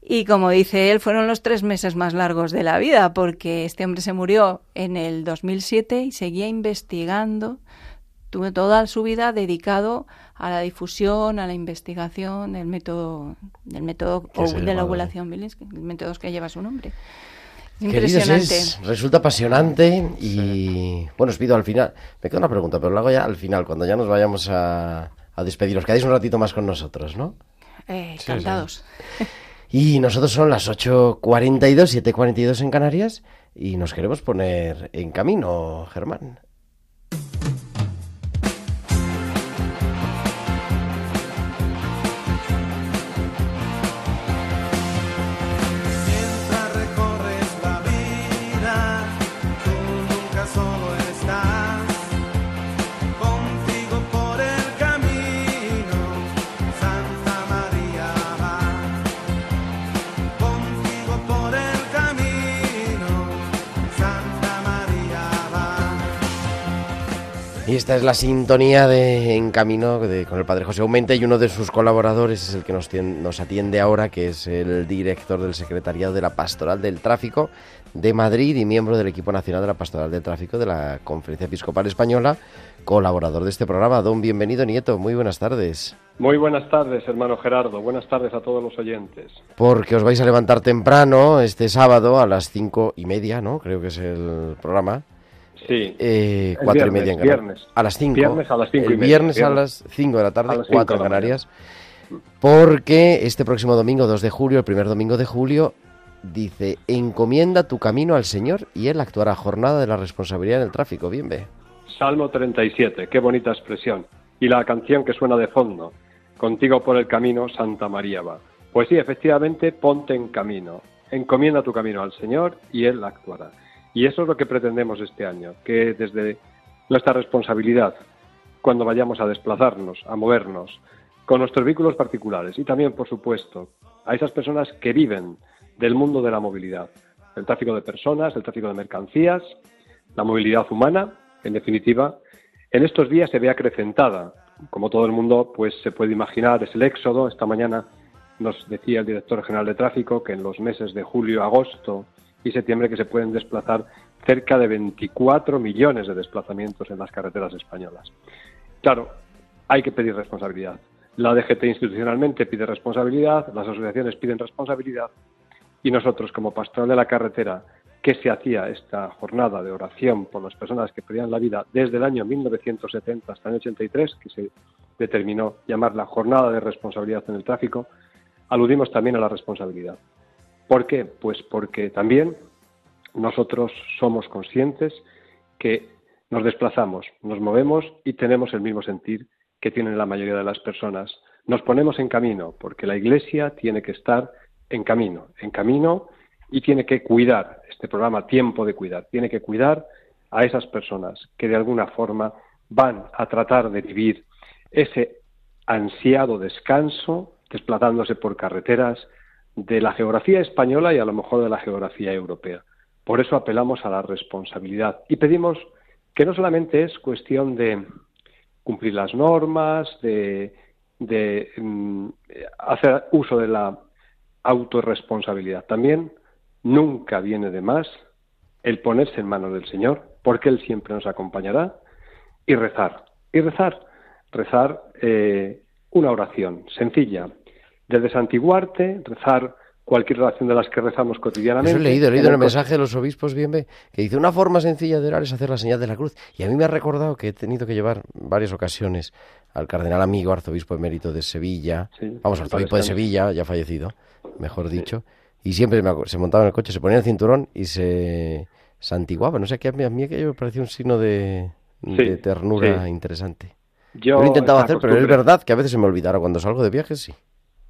Speaker 4: Y como dice él, fueron los tres meses más largos de la vida, porque este hombre se murió en el 2007 y seguía investigando. Tuvo toda su vida dedicado a la difusión, a la investigación del método, del método o de la ovulación Bielinski, el método que lleva su nombre.
Speaker 1: Queridos,
Speaker 4: Impresionante.
Speaker 1: es- resulta apasionante y bueno, os pido al final, me queda una pregunta, pero lo hago ya al final, cuando ya nos vayamos a, a despedir. Os quedáis un ratito más con nosotros, ¿no?
Speaker 4: Eh,
Speaker 2: Sí,
Speaker 4: encantados.
Speaker 1: Y nosotros son las 8.42, 7.42 en Canarias y nos queremos poner en camino, Germán. Y esta es la sintonía de En Camino de- con el padre José Aumente y uno de sus colaboradores es el que nos, nos atiende ahora, que es el director del Secretariado de la Pastoral del Tráfico de Madrid y miembro del equipo nacional de la Pastoral del Tráfico de la Conferencia Episcopal Española, colaborador de este programa. Don Bienvenido Nieto, muy buenas tardes.
Speaker 6: Muy buenas tardes, hermano Gerardo. Buenas tardes a todos los oyentes.
Speaker 1: Porque os vais a levantar temprano este sábado a las cinco y media, ¿no? Creo que es el programa.
Speaker 6: Sí.
Speaker 1: Eh, cuatro y media en Canarias.
Speaker 6: viernes.
Speaker 1: A las cinco.
Speaker 6: Viernes a las cinco
Speaker 1: El viernes a las cinco de la tarde, cuatro en Canarias. Porque este próximo domingo, 2 de julio, el primer domingo de julio, dice, encomienda tu camino al Señor y Él actuará. Jornada de la responsabilidad en el tráfico. Bien, ve.
Speaker 6: Salmo 37, qué bonita expresión. Y la canción que suena de fondo, Contigo por el camino, Santa María va. Pues sí, efectivamente, ponte en camino. Encomienda tu camino al Señor y Él actuará. Y eso es lo que pretendemos este año, que desde nuestra responsabilidad, cuando vayamos a desplazarnos, a movernos, con nuestros vehículos particulares y también, por supuesto, a esas personas que viven del mundo de la movilidad, el tráfico de personas, el tráfico de mercancías, la movilidad humana, en definitiva, en estos días se ve acrecentada. Como todo el mundo pues se puede imaginar, es el éxodo. Esta mañana nos decía el director general de tráfico que en los meses de julio, agosto y septiembre que se pueden desplazar cerca de 24 millones de desplazamientos en las carreteras españolas. Claro, hay que pedir responsabilidad. La DGT institucionalmente pide responsabilidad, las asociaciones piden responsabilidad y nosotros como pastoral de la carretera que se hacía esta jornada de oración por las personas que perdían la vida desde el año 1970 hasta el año 83, que se determinó llamar la jornada de responsabilidad en el tráfico, aludimos también a la responsabilidad. ¿Por qué? Pues porque también nosotros somos conscientes que nos desplazamos, nos movemos y tenemos el mismo sentir que tienen la mayoría de las personas. Nos ponemos en camino porque la Iglesia tiene que estar en camino, en camino y tiene que cuidar, este programa Tiempo de Cuidar, tiene que cuidar a esas personas que de alguna forma van a tratar de vivir ese ansiado descanso desplazándose por carreteras de la geografía española y a lo mejor de la geografía europea. Por eso apelamos a la responsabilidad y pedimos que no solamente es cuestión de cumplir las normas, de, mm, hacer uso de la autorresponsabilidad. También nunca viene de más el ponerse en manos del Señor, porque Él siempre nos acompañará, y rezar. Y rezar, rezar eh, una oración sencilla, desde santiguarte, rezar cualquier oración de las que rezamos cotidianamente.
Speaker 1: Eso he leído, he leído en el
Speaker 6: Como-
Speaker 1: mensaje de los obispos, bien ve, que dice una forma sencilla de orar es hacer la señal de la cruz. Y a mí me ha recordado que he tenido que llevar varias ocasiones al cardenal amigo, arzobispo emérito de Sevilla,
Speaker 6: Sí,
Speaker 1: vamos, arzobispo de. Sevilla, ya fallecido, mejor dicho, y siempre me se montaba en el coche, se ponía el cinturón y se santiguaba. No sé, que a mí, a mí aquello me pareció un signo de, ternura interesante.
Speaker 6: Yo
Speaker 1: Yo lo
Speaker 6: esa
Speaker 1: hacer, pero es verdad que a veces se me olvidara cuando salgo de viaje, sí.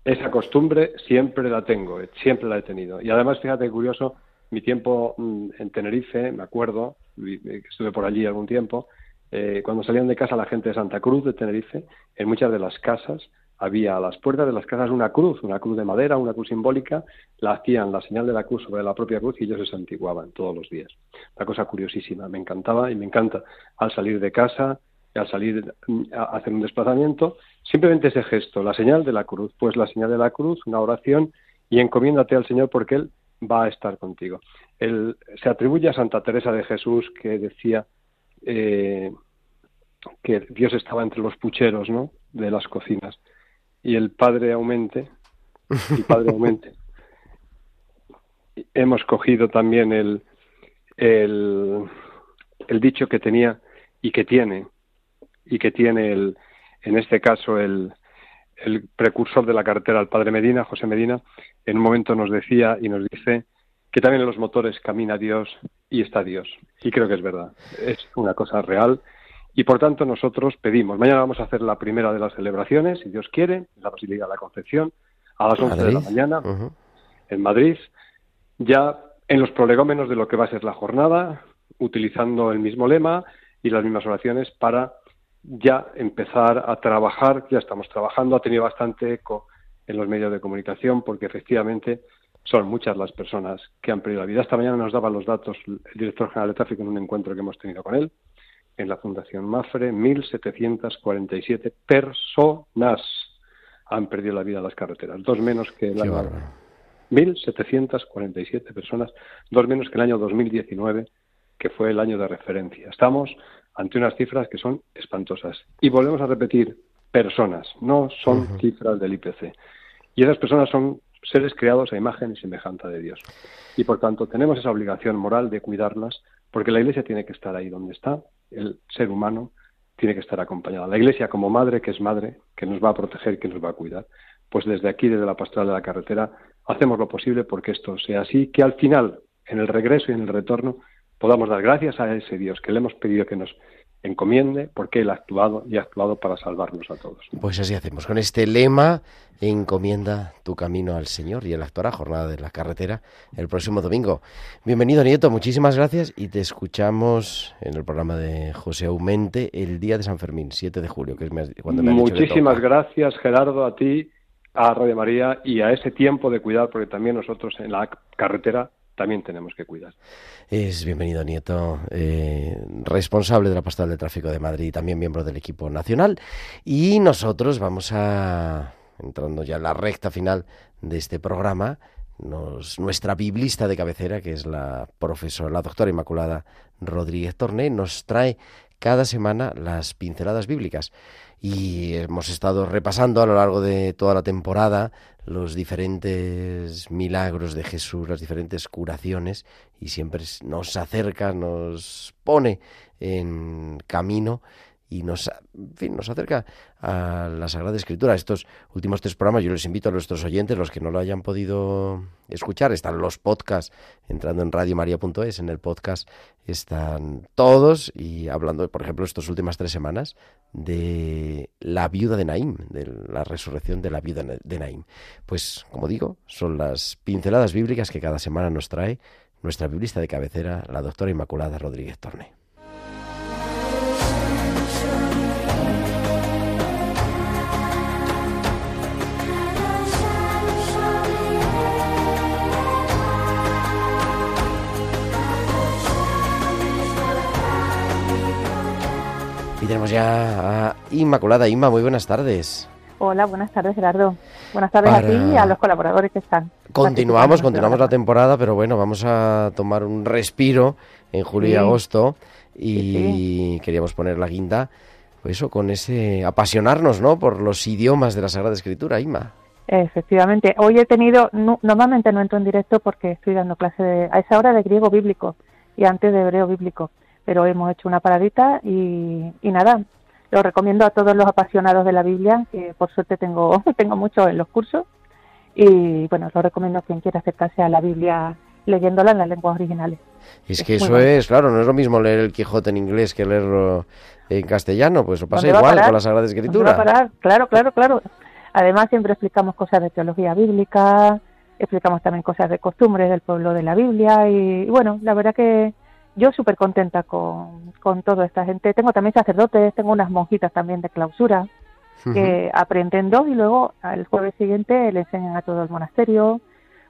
Speaker 6: Esa costumbre siempre la tengo, eh, siempre la he tenido. Y además, fíjate, curioso, mi tiempo mm, en Tenerife, me acuerdo, estuve por allí algún tiempo, eh, cuando salían de casa la gente de Santa Cruz de Tenerife, en muchas de las casas había a las puertas de las casas una cruz, una cruz de madera, una cruz simbólica, la hacían la señal de la cruz sobre la propia cruz y ellos se santiguaban todos los días. Una cosa curiosísima, me encantaba y me encanta al salir de casa, al salir mm, a hacer un desplazamiento, simplemente ese gesto, la señal de la cruz, pues la señal de la cruz, una oración y encomiéndate al Señor porque Él va a estar contigo. Él, se atribuye a Santa Teresa de Jesús que decía eh, que Dios estaba entre los pucheros, ¿no? de las cocinas. Y el padre aumente, el padre aumente. Hemos cogido también el, el, el dicho que tenía y que tiene, y que tiene el, en este caso el, el precursor de la carretera, el padre Medina, José Medina, en un momento nos decía y nos dice que también en los motores camina Dios y está Dios. Y creo que es verdad, es una cosa real. Y por tanto nosotros pedimos, mañana vamos a hacer la primera de las celebraciones, si Dios quiere, en la Basílica de la Concepción, a las 11 de la mañana, en Madrid, ya en los prolegómenos de lo que va a ser la jornada, utilizando el mismo lema y las mismas oraciones para ya empezar a trabajar, ya estamos trabajando, ha tenido bastante eco en los medios de comunicación porque efectivamente son muchas las personas que han perdido la vida. Esta mañana nos daba los datos el director general de tráfico en un encuentro que hemos tenido con él en la Fundación Mafre, 1.747 personas han perdido la vida en las carreteras, dos menos que el año
Speaker 1: bárbaro.
Speaker 6: 1.747 personas, dos menos que el año 2019, que fue el año de referencia. Estamos ante unas cifras que son espantosas. Y volvemos a repetir, personas, no son cifras del IPC. Y esas personas son seres creados a imagen y semejanza de Dios. Y por tanto tenemos esa obligación moral de cuidarlas, porque la Iglesia tiene que estar ahí donde está, el ser humano tiene que estar acompañada. La Iglesia como madre, que es madre, que nos va a proteger, que nos va a cuidar, pues desde aquí, desde la pastoral de la carretera, hacemos lo posible porque esto sea así, que al final, en el regreso y en el retorno, podamos dar gracias a ese Dios que le hemos pedido que nos encomiende, porque Él ha actuado y ha actuado para salvarnos a todos.
Speaker 1: Pues así hacemos. Con este lema, encomienda tu camino al Señor y Él actuará jornada de la carretera el próximo domingo. Bienvenido, Nieto. Muchísimas gracias y te escuchamos en el programa de José Aumente el día de San Fermín, 7 de julio, que es cuando me
Speaker 6: Muchísimas gracias, Gerardo, a ti, a Radio María y a ese tiempo de cuidar, porque también nosotros en la carretera también tenemos que cuidar.
Speaker 1: Es bienvenido, Nieto, eh, responsable de la Pastoral de Tráfico de Madrid y también miembro del equipo nacional. Y nosotros vamos a, entrando ya en la recta final de este programa, nos, nuestra biblista de cabecera, que es la profesora, la doctora Inmaculada Rodríguez Torné, nos trae cada semana las pinceladas bíblicas. Y hemos estado repasando a lo largo de toda la temporada los diferentes milagros de Jesús, las diferentes curaciones, y siempre nos acerca, nos pone en camino y nos, en fin, nos acerca a la Sagrada Escritura. Estos últimos tres programas yo les invito a nuestros oyentes, los que no lo hayan podido escuchar, están los podcasts, entrando en radiomaria.es, en el podcast están todos y hablando, por ejemplo, estas últimas tres semanas de la viuda de Naim, de la resurrección de la viuda de Naim. Pues, como digo, son las pinceladas bíblicas que cada semana nos trae nuestra biblista de cabecera, la doctora Inmaculada Rodríguez Torne. Y tenemos ya a Inmaculada. Inma, muy buenas tardes.
Speaker 7: Hola, buenas tardes Gerardo. Buenas tardes
Speaker 1: Para-
Speaker 7: a ti y a los colaboradores que están.
Speaker 1: Continuamos, continuamos la temporada, pero bueno, vamos a tomar un respiro en julio y agosto y
Speaker 7: Sí,
Speaker 1: queríamos poner la guinda, pues eso, con ese apasionarnos, ¿no? Por los idiomas de la Sagrada Escritura, Inma.
Speaker 7: Efectivamente. Hoy he tenido, no- normalmente no entro en directo porque estoy dando clase de- a esa hora de griego bíblico y antes de hebreo bíblico, pero hemos hecho una paradita y, y nada, lo recomiendo a todos los apasionados de la Biblia, que por suerte tengo, tengo muchos en los cursos, y bueno, lo recomiendo a quien quiera acercarse a la Biblia leyéndola en las lenguas originales.
Speaker 1: Es
Speaker 7: Es
Speaker 1: que eso
Speaker 7: bueno.
Speaker 1: es, claro, no es lo mismo leer el Quijote en inglés que leerlo en castellano, pues eso pasa
Speaker 7: ¿Dónde va a
Speaker 1: igual con la Sagrada
Speaker 7: ¿Dónde va a
Speaker 1: Escritura.
Speaker 7: parar? Claro, claro, claro. Además, siempre explicamos cosas de teología bíblica, explicamos también cosas de costumbres del pueblo de la Biblia y, y bueno, la verdad que yo súper contenta con, con toda esta gente. Tengo también sacerdotes, tengo unas monjitas también de clausura que aprenden dos y luego al jueves siguiente le enseñan a todo el monasterio.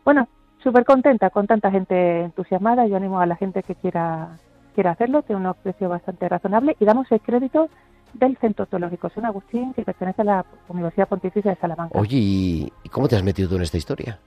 Speaker 7: Bueno, súper contenta con tanta gente entusiasmada. Yo animo a la gente que quiera quiera hacerlo, tiene unos precios bastante razonables y damos el crédito del Centro Teológico San Agustín que pertenece a la Universidad Pontificia de Salamanca.
Speaker 1: Oye, ¿y y cómo te has metido tú en esta historia?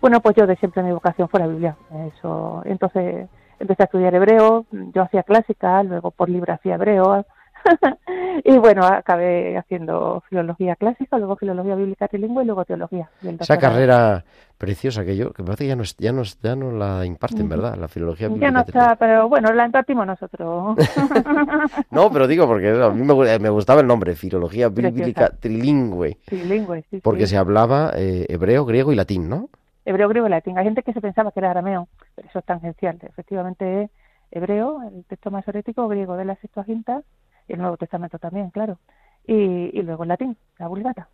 Speaker 7: Bueno, pues yo de siempre mi vocación fue la Biblia. Eso, entonces empecé a estudiar hebreo, yo hacía clásica, luego por libre hacía hebreo, y bueno, acabé haciendo filología clásica, luego filología bíblica trilingüe y luego teología.
Speaker 1: Esa carrera preciosa que yo, que me parece que ya no, es- ya no, es- ya no la imparten, ¿verdad? La filología
Speaker 7: Ya
Speaker 1: bíblica.
Speaker 7: no está, pero bueno, la impartimos nosotros.
Speaker 1: No, pero digo porque a mí me, me gustaba el nombre, filología bíblica trilingüe,
Speaker 7: Trilingüe, sí,
Speaker 1: porque
Speaker 7: sí.
Speaker 1: se hablaba eh, hebreo, griego y latín, ¿no?
Speaker 7: Hebreo, griego y latín. Hay gente que se pensaba que era arameo, pero eso es tangencial. Efectivamente es hebreo, el texto masorético, griego de la Septuaginta y el Nuevo Testamento también, claro. Y, y luego el latín, la vulgata.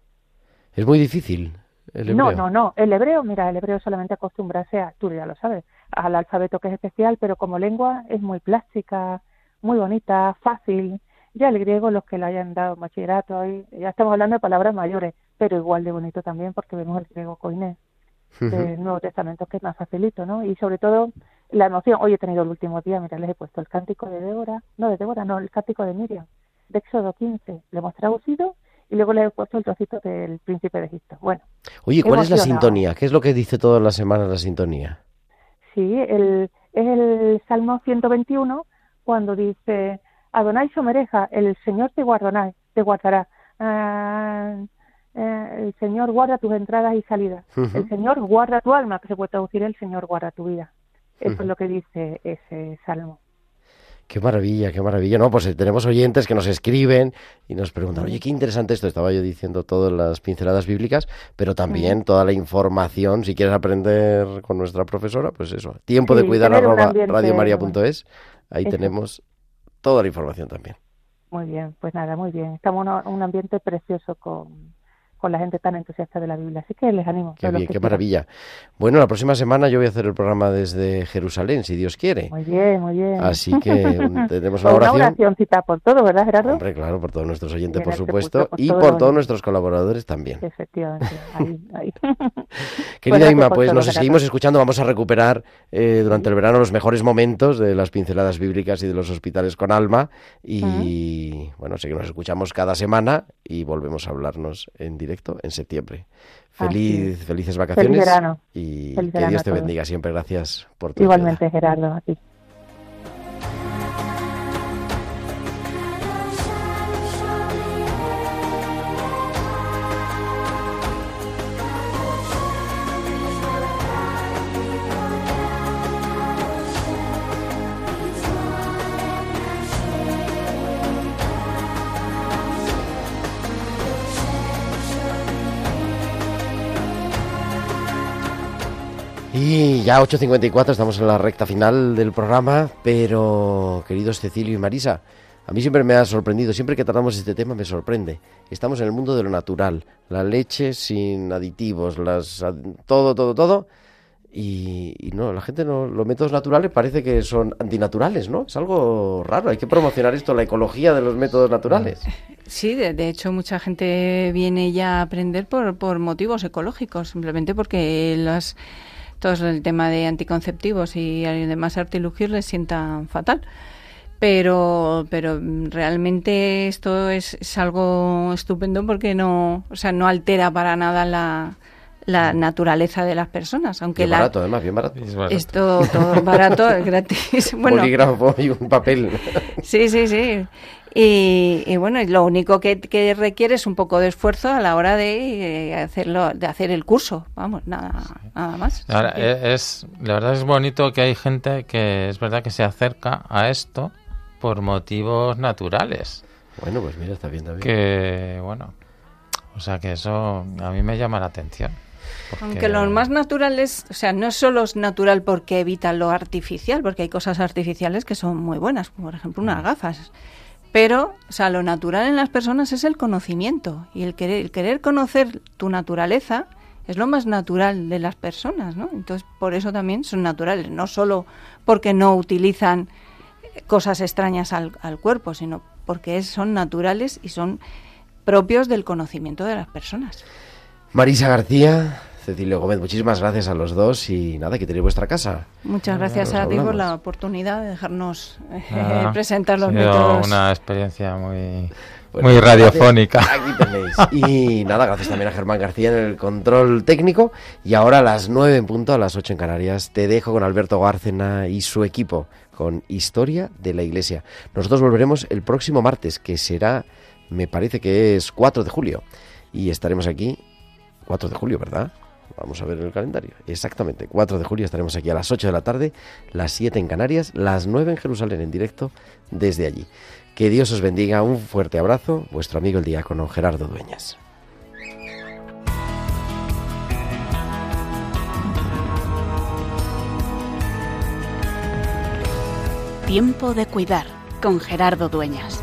Speaker 1: Es muy difícil el
Speaker 7: No,
Speaker 1: hebreo.
Speaker 7: no, no. El hebreo, mira, el hebreo solamente acostumbrarse a, tú ya lo sabes, al alfabeto que es especial, pero como lengua es muy plástica, muy bonita, fácil. Ya el griego, los que lo hayan dado bachillerato, ya estamos hablando de palabras mayores, pero igual de bonito también porque vemos el griego coinés del Nuevo Testamento, que es más facilito, ¿no? Y sobre todo la emoción. Hoy he tenido el último día, mira, les he puesto el cántico de Débora, no de Débora, no, el cántico de Miriam, de Éxodo 15. Le hemos traducido y luego le he puesto el trocito del príncipe de Egipto. Bueno,
Speaker 1: Oye, ¿cuál es la sintonía? ¿Qué es lo que dice todas las semanas la sintonía?
Speaker 7: Sí, el, es el Salmo 121 cuando dice, Adonai Somereja, el Señor te guardará, te guardará. Ah, eh, el Señor guarda tus entradas y salidas. El Señor guarda tu alma, que se puede traducir el Señor guarda tu vida. Eso es lo que dice ese salmo.
Speaker 1: Qué maravilla, qué maravilla. No, pues eh, tenemos oyentes que nos escriben y nos preguntan, oye, qué interesante esto. Estaba yo diciendo todas las pinceladas bíblicas, pero también toda la información. Si quieres aprender con nuestra profesora, pues eso. Tiempo de cuidar arroba radiomaria.es. Ahí
Speaker 7: Eso.
Speaker 1: tenemos toda la información también.
Speaker 7: Muy bien, pues nada, muy bien. Estamos en un ambiente precioso con, con la gente tan entusiasta de la Biblia. Así que les animo.
Speaker 1: Qué bien, qué maravilla. Bueno, la próxima semana yo voy a hacer el programa desde Jerusalén, si Dios quiere.
Speaker 7: Muy bien, muy bien.
Speaker 1: Así que tenemos una
Speaker 7: una
Speaker 1: oración.
Speaker 7: oracióncita por todo, ¿verdad, Gerardo?
Speaker 1: Hombre, claro, por todos nuestros oyentes, por supuesto,
Speaker 7: por
Speaker 1: y
Speaker 7: todo
Speaker 1: por todos nuestros colaboradores también.
Speaker 7: Efectivamente, ahí, ahí.
Speaker 1: Querida
Speaker 7: gracias
Speaker 1: Inma, pues nos seguimos escuchando. Vamos a recuperar eh, durante el verano los mejores momentos de las pinceladas bíblicas y de los hospitales con alma. Y bueno, sé que nos escuchamos cada semana y volvemos a hablarnos en directo en septiembre.
Speaker 7: Así
Speaker 1: Feliz, felices vacaciones.
Speaker 7: Feliz verano.
Speaker 1: Y
Speaker 7: Feliz
Speaker 1: que Dios te bendiga siempre. Gracias por tu
Speaker 7: Igualmente, Gerardo, a ti.
Speaker 1: Ya 8.54, estamos en la recta final del programa, pero queridos Cecilio y Marisa, a mí siempre me ha sorprendido, siempre que tratamos este tema me sorprende. Estamos en el mundo de lo natural, la leche sin aditivos, las todo, todo, todo. Y, y no, la gente no, los métodos naturales parece que son antinaturales, ¿no? Es algo raro, hay que promocionar esto, la ecología de los métodos naturales.
Speaker 4: Sí, de, de hecho mucha gente viene ya a aprender por, por motivos ecológicos, simplemente porque las, todo el tema de anticonceptivos y demás artilugios les sientan fatal. Pero, pero realmente esto es, es algo estupendo porque no, o sea, no altera para nada la, la naturaleza de las personas, aunque
Speaker 1: Bien
Speaker 4: la,
Speaker 1: barato, además, bien barato.
Speaker 2: Es barato.
Speaker 4: esto todo barato, es gratis. Bueno,
Speaker 1: Bolígrafo y un papel.
Speaker 4: Sí, sí, sí. Y, y bueno, y lo único que, que requiere es un poco de esfuerzo a la hora de eh, hacerlo, de hacer el curso. Vamos, nada, nada más.
Speaker 2: Ahora, e- es, la verdad es bonito que hay gente que es verdad que se acerca a esto por motivos naturales.
Speaker 1: Bueno, pues mira, está bien también.
Speaker 2: Que, bueno, o sea que eso a mí me llama la atención. porque-
Speaker 4: Aunque lo más natural es, o sea, no solo es natural porque evita lo artificial, porque hay cosas artificiales que son muy buenas, como por ejemplo unas gafas. Pero, o sea, lo natural en las personas es el conocimiento y el querer, el querer conocer tu naturaleza es lo más natural de las personas, ¿no? Entonces, por eso también son naturales, no solo porque no utilizan cosas extrañas al, cuerpo, sino porque son naturales y son propios del conocimiento de las personas.
Speaker 1: Marisa García, Cecilio Gómez, muchísimas gracias a los dos y nada, que tenéis vuestra casa.
Speaker 4: Muchas gracias
Speaker 1: nos
Speaker 4: a ti por la oportunidad de dejarnos eh, presentar los métodos.
Speaker 2: una experiencia muy,
Speaker 1: Bueno,
Speaker 2: muy
Speaker 1: gracias.
Speaker 2: radiofónica.
Speaker 1: Aquí tenéis. Y nada, gracias también a Germán García en el control técnico. Y ahora a las 9 en punto, a las 8 en Canarias, te dejo con Alberto Gárcena y su equipo con Historia de la Iglesia. Nosotros volveremos el próximo martes, que será, me parece que es 4 de julio. Y estaremos aquí, 4 de julio, ¿verdad? Vamos a ver el calendario. Exactamente, 4 de julio estaremos aquí a las 8 de la tarde, las 7 en Canarias, las 9 en Jerusalén en directo desde allí. Que Dios os bendiga, un fuerte abrazo, vuestro amigo el diácono Gerardo Dueñas.
Speaker 8: Tiempo de cuidar con Gerardo Dueñas.